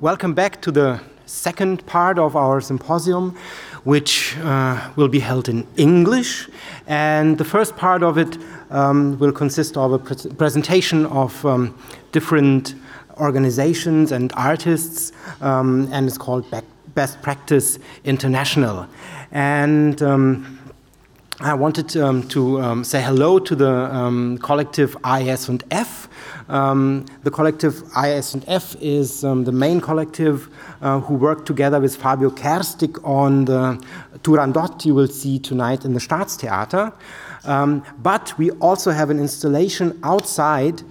welcome back to the second part of our symposium, which uh, will be held in English. And the first part of it um, will consist of a pre presentation of um, different organizations and artists, um, and it's called Best Practice International. And um, I wanted um, to um, say hello to the um, collective AES and F. Um, the collective AES and F is um, the main collective uh, who worked together with Fabio Kerstig on the Turandot you will see tonight in the Staatstheater. Um, but we also have an installation outside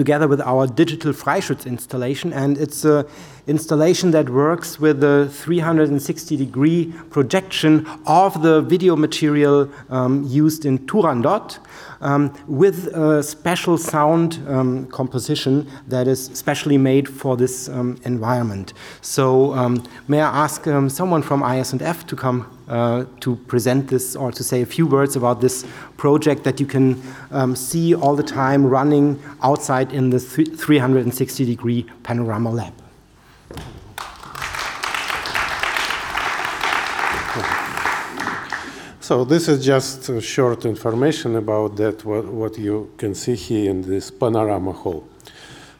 together with our digital Freischütz installation, and it's an installation that works with the 360 degree projection of the video material um, used in Turandot um, with a special sound um, composition that is specially made for this um, environment. So, um, may I ask um, someone from AES&F to come uh, to present this or to say a few words about this project that you can um, see all the time running outside in the th 360 degree panorama lab. So this is just short information about that, what, what you can see here in this panorama hall.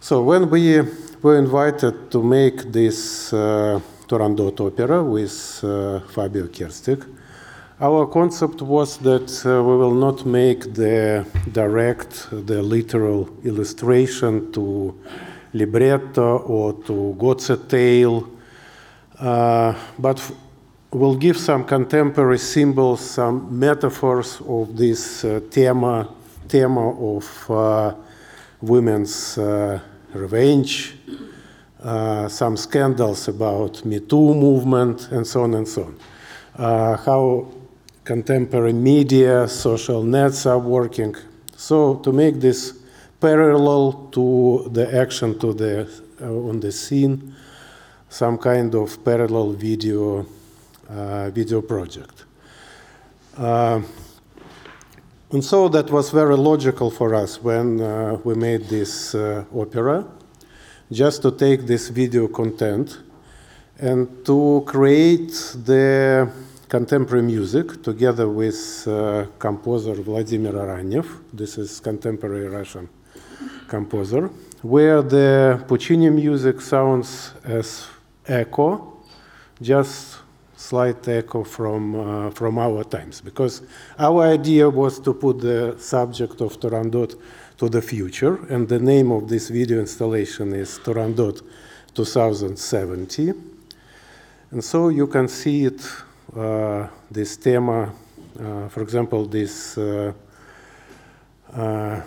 So when we were invited to make this uh, Turandot opera with uh, Fabio Kerstig, our concept was that uh, we will not make the direct, the literal illustration to libretto or to Gozzi's tale, uh, but will give some contemporary symbols, some metaphors of this uh, thema, thema of uh, women's uh, revenge, some scandals about Me Too movement, and so on and so on. Uh, how contemporary media, social nets are working. So to make this parallel to the action to the uh, on the scene, some kind of parallel video uh, video project. Uh, and so that was very logical for us when uh, we made this opera, just to take this video content and to create the contemporary music together with uh, composer Vladimir Rannev. This is contemporary Russian composer, where the Puccini music sounds as echo, just slight echo from, uh, from our times, because our idea was to put the subject of Turandot to the future, and the name of this video installation is Turandot 2070. And so you can see it, uh, this thema, uh, for example, this uh, uh,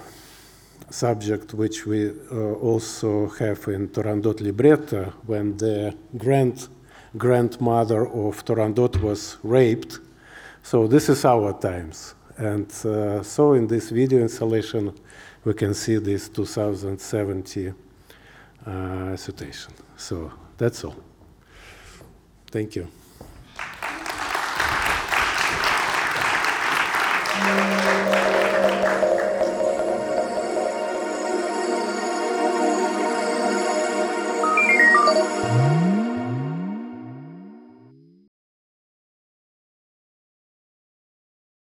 subject which we uh, also have in Turandot libretto, when the grand grandmother of Turandot was raped. So this is our times. And uh, so in this video installation, we can see this 2070 uh, citation. So that's all. Thank you.